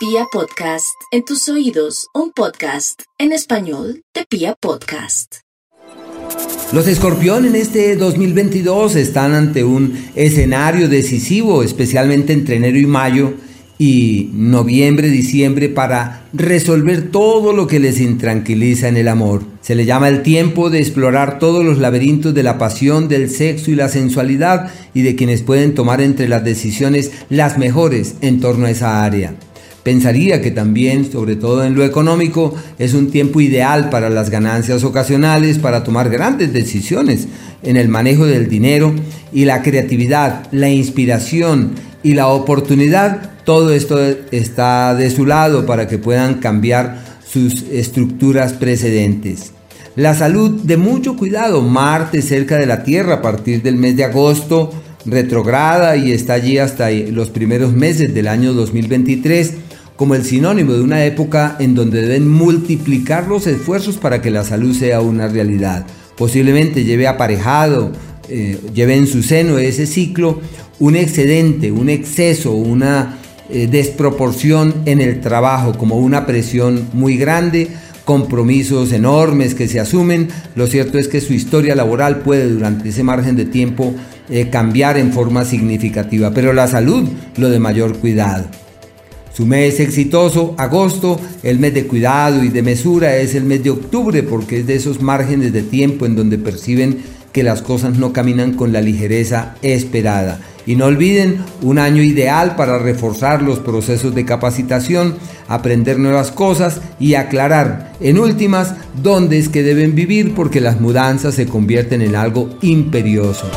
Pia Podcast, en tus oídos, un podcast en español de Pia Podcast. Los escorpión en este 2022 están ante un escenario decisivo, especialmente entre enero y mayo y noviembre, diciembre, para resolver todo lo que les intranquiliza en el amor. Se le llama el tiempo de explorar todos los laberintos de la pasión, del sexo y la sensualidad y de quienes pueden tomar entre las decisiones las mejores en torno a esa área. Pensaría que también, sobre todo en lo económico, es un tiempo ideal para las ganancias ocasionales, para tomar grandes decisiones en el manejo del dinero y la creatividad, la inspiración y la oportunidad. Todo esto está de su lado para que puedan cambiar sus estructuras precedentes. La salud de mucho cuidado, Marte cerca de la Tierra a partir del mes de agosto, retrograda y está allí hasta los primeros meses del año 2023 como el sinónimo de una época en donde deben multiplicar los esfuerzos para que la salud sea una realidad. Posiblemente lleve aparejado, eh, lleve en su seno ese ciclo un excedente, un exceso, una eh, desproporción en el trabajo, como una presión muy grande, compromisos enormes que se asumen. Lo cierto es que su historia laboral puede durante ese margen de tiempo eh, cambiar en forma significativa, pero la salud lo de mayor cuidado. Su mes exitoso, agosto, el mes de cuidado y de mesura es el mes de octubre porque es de esos márgenes de tiempo en donde perciben que las cosas no caminan con la ligereza esperada. Y no olviden un año ideal para reforzar los procesos de capacitación, aprender nuevas cosas y aclarar, en últimas, dónde es que deben vivir porque las mudanzas se convierten en algo imperioso.